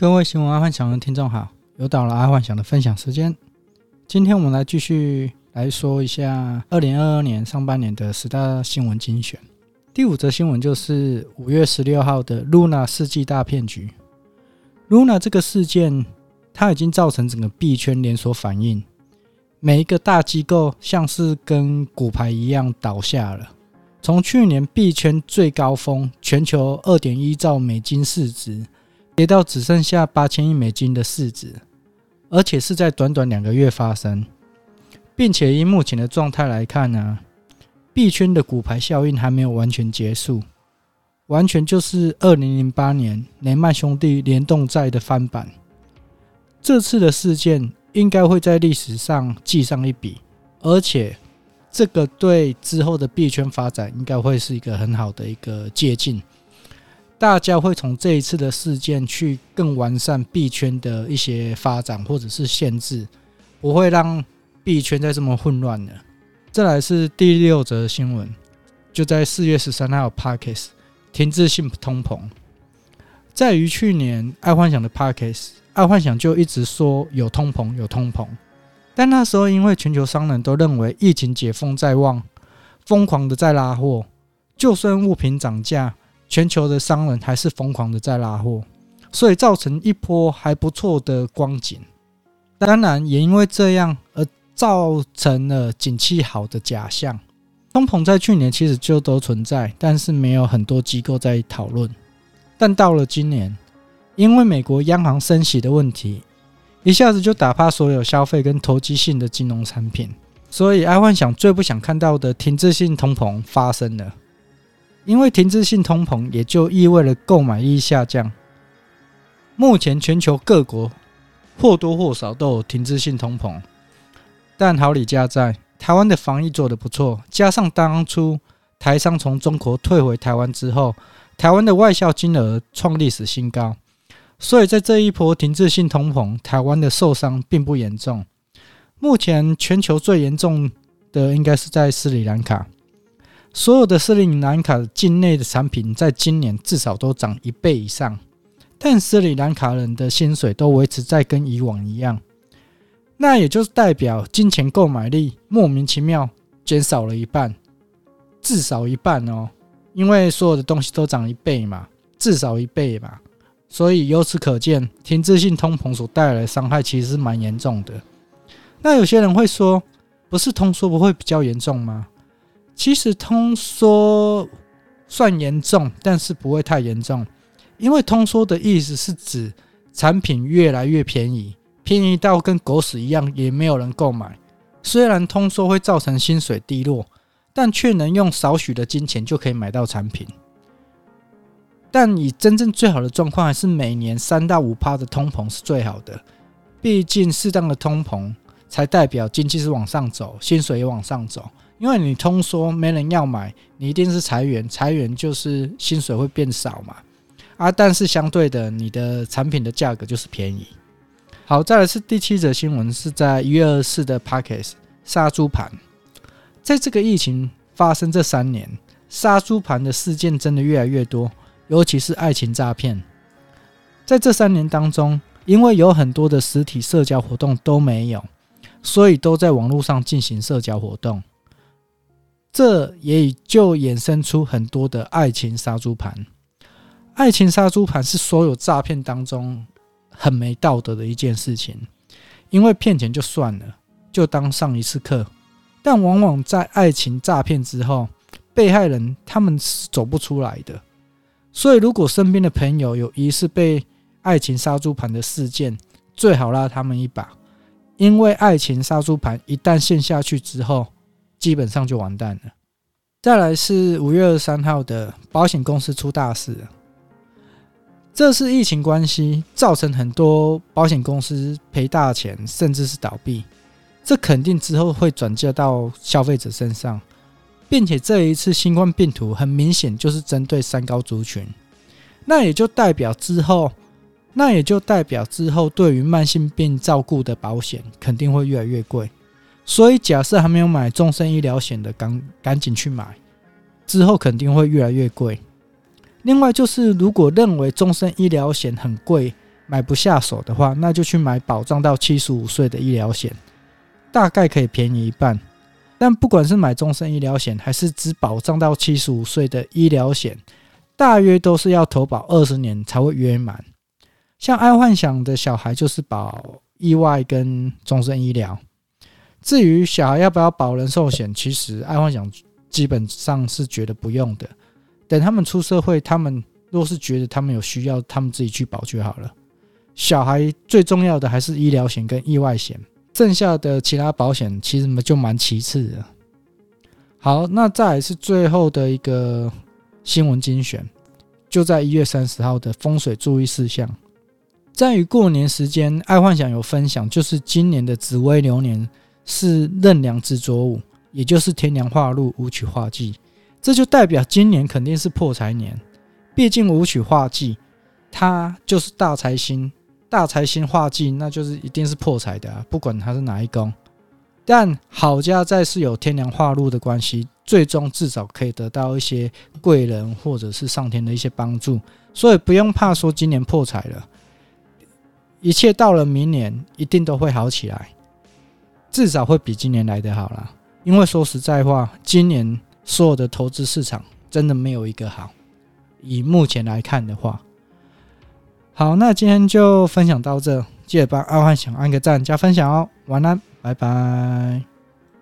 各位新闻阿幻想的听众好，又到了阿幻想的分享时间。今天我们来继续来说一下二零二二年上半年的十大新闻精选。第五则新闻就是五月十六号的 Luna 世纪大骗局。Luna 这个事件，它已经造成整个币圈连锁反应，每一个大机构像是跟骨牌一样倒下了。从去年币圈最高峰，全球二点一兆美金市值。跌到只剩下八千亿美金的市值，而且是在短短两个月发生，并且以目前的状态来看呢，币圈的骨牌效应还没有完全结束，完全就是二零零八年雷曼兄弟联动债的翻版。这次的事件应该会在历史上记上一笔，而且这个对之后的币圈发展应该会是一个很好的一个借鉴。大家会从这一次的事件去更完善币圈的一些发展或者是限制，不会让币圈再这么混乱了。再来是第六则新闻，就在四月十三号，Parkes 停滞性通膨。在于去年爱幻想的 Parkes，爱幻想就一直说有通膨有通膨，但那时候因为全球商人都认为疫情解封在望，疯狂的在拉货，就算物品涨价。全球的商人还是疯狂的在拉货，所以造成一波还不错的光景。当然，也因为这样而造成了景气好的假象。通膨在去年其实就都存在，但是没有很多机构在讨论。但到了今年，因为美国央行升息的问题，一下子就打趴所有消费跟投机性的金融产品，所以爱幻想最不想看到的停滞性通膨发生了。因为停滞性通膨，也就意味着购买力下降。目前全球各国或多或少都有停滞性通膨，但好李家在，台湾的防疫做得不错，加上当初台商从中国退回台湾之后，台湾的外销金额创历史新高，所以在这一波停滞性通膨，台湾的受伤并不严重。目前全球最严重的应该是在斯里兰卡。所有的斯里兰卡境内的产品，在今年至少都涨一倍以上，但斯里兰卡人的薪水都维持在跟以往一样，那也就是代表金钱购买力莫名其妙减少了一半，至少一半哦，因为所有的东西都涨一倍嘛，至少一倍嘛，所以由此可见，停滞性通膨所带来的伤害其实是蛮严重的。那有些人会说，不是通缩不会比较严重吗？其实通缩算严重，但是不会太严重，因为通缩的意思是指产品越来越便宜，便宜到跟狗屎一样，也没有人购买。虽然通缩会造成薪水低落，但却能用少许的金钱就可以买到产品。但以真正最好的状况，还是每年三到五趴的通膨是最好的。毕竟适当的通膨才代表经济是往上走，薪水也往上走。因为你通缩没人要买，你一定是裁员，裁员就是薪水会变少嘛，啊，但是相对的，你的产品的价格就是便宜。好，再来是第七则新闻，是在一月二四的 Parkes 杀猪盘，在这个疫情发生这三年，杀猪盘的事件真的越来越多，尤其是爱情诈骗。在这三年当中，因为有很多的实体社交活动都没有，所以都在网络上进行社交活动。这也就衍生出很多的爱情杀猪盘。爱情杀猪盘是所有诈骗当中很没道德的一件事情，因为骗钱就算了，就当上一次课。但往往在爱情诈骗之后，被害人他们是走不出来的。所以，如果身边的朋友有疑似被爱情杀猪盘的事件，最好拉他们一把，因为爱情杀猪盘一旦陷下去之后，基本上就完蛋了。再来是五月二十三号的保险公司出大事了，这是疫情关系造成很多保险公司赔大钱，甚至是倒闭。这肯定之后会转嫁到消费者身上，并且这一次新冠病毒很明显就是针对三高族群，那也就代表之后，那也就代表之后对于慢性病照顾的保险肯定会越来越贵。所以，假设还没有买终身医疗险的，赶赶紧去买，之后肯定会越来越贵。另外，就是如果认为终身医疗险很贵，买不下手的话，那就去买保障到七十五岁的医疗险，大概可以便宜一半。但不管是买终身医疗险，还是只保障到七十五岁的医疗险，大约都是要投保二十年才会约满。像爱幻想的小孩就是保意外跟终身医疗。至于小孩要不要保人寿险，其实爱幻想基本上是觉得不用的。等他们出社会，他们若是觉得他们有需要，他们自己去保就好了。小孩最重要的还是医疗险跟意外险。剩下的其他保险其实就蛮其次的。好，那再来是最后的一个新闻精选，就在一月三十号的风水注意事项。在于过年时间，爱幻想有分享，就是今年的紫微流年是壬梁执着午，也就是天梁化禄，武曲化忌，这就代表今年肯定是破财年。毕竟武曲化忌，它就是大财星。大财星化忌，那就是一定是破财的啊，不管它是哪一宫。但好家在是有天梁化禄的关系，最终至少可以得到一些贵人或者是上天的一些帮助，所以不用怕说今年破财了。一切到了明年一定都会好起来，至少会比今年来的好啦。因为说实在话，今年所有的投资市场真的没有一个好。以目前来看的话。好，那今天就分享到这，记得帮阿幻想按个赞加分享哦。晚安，拜拜。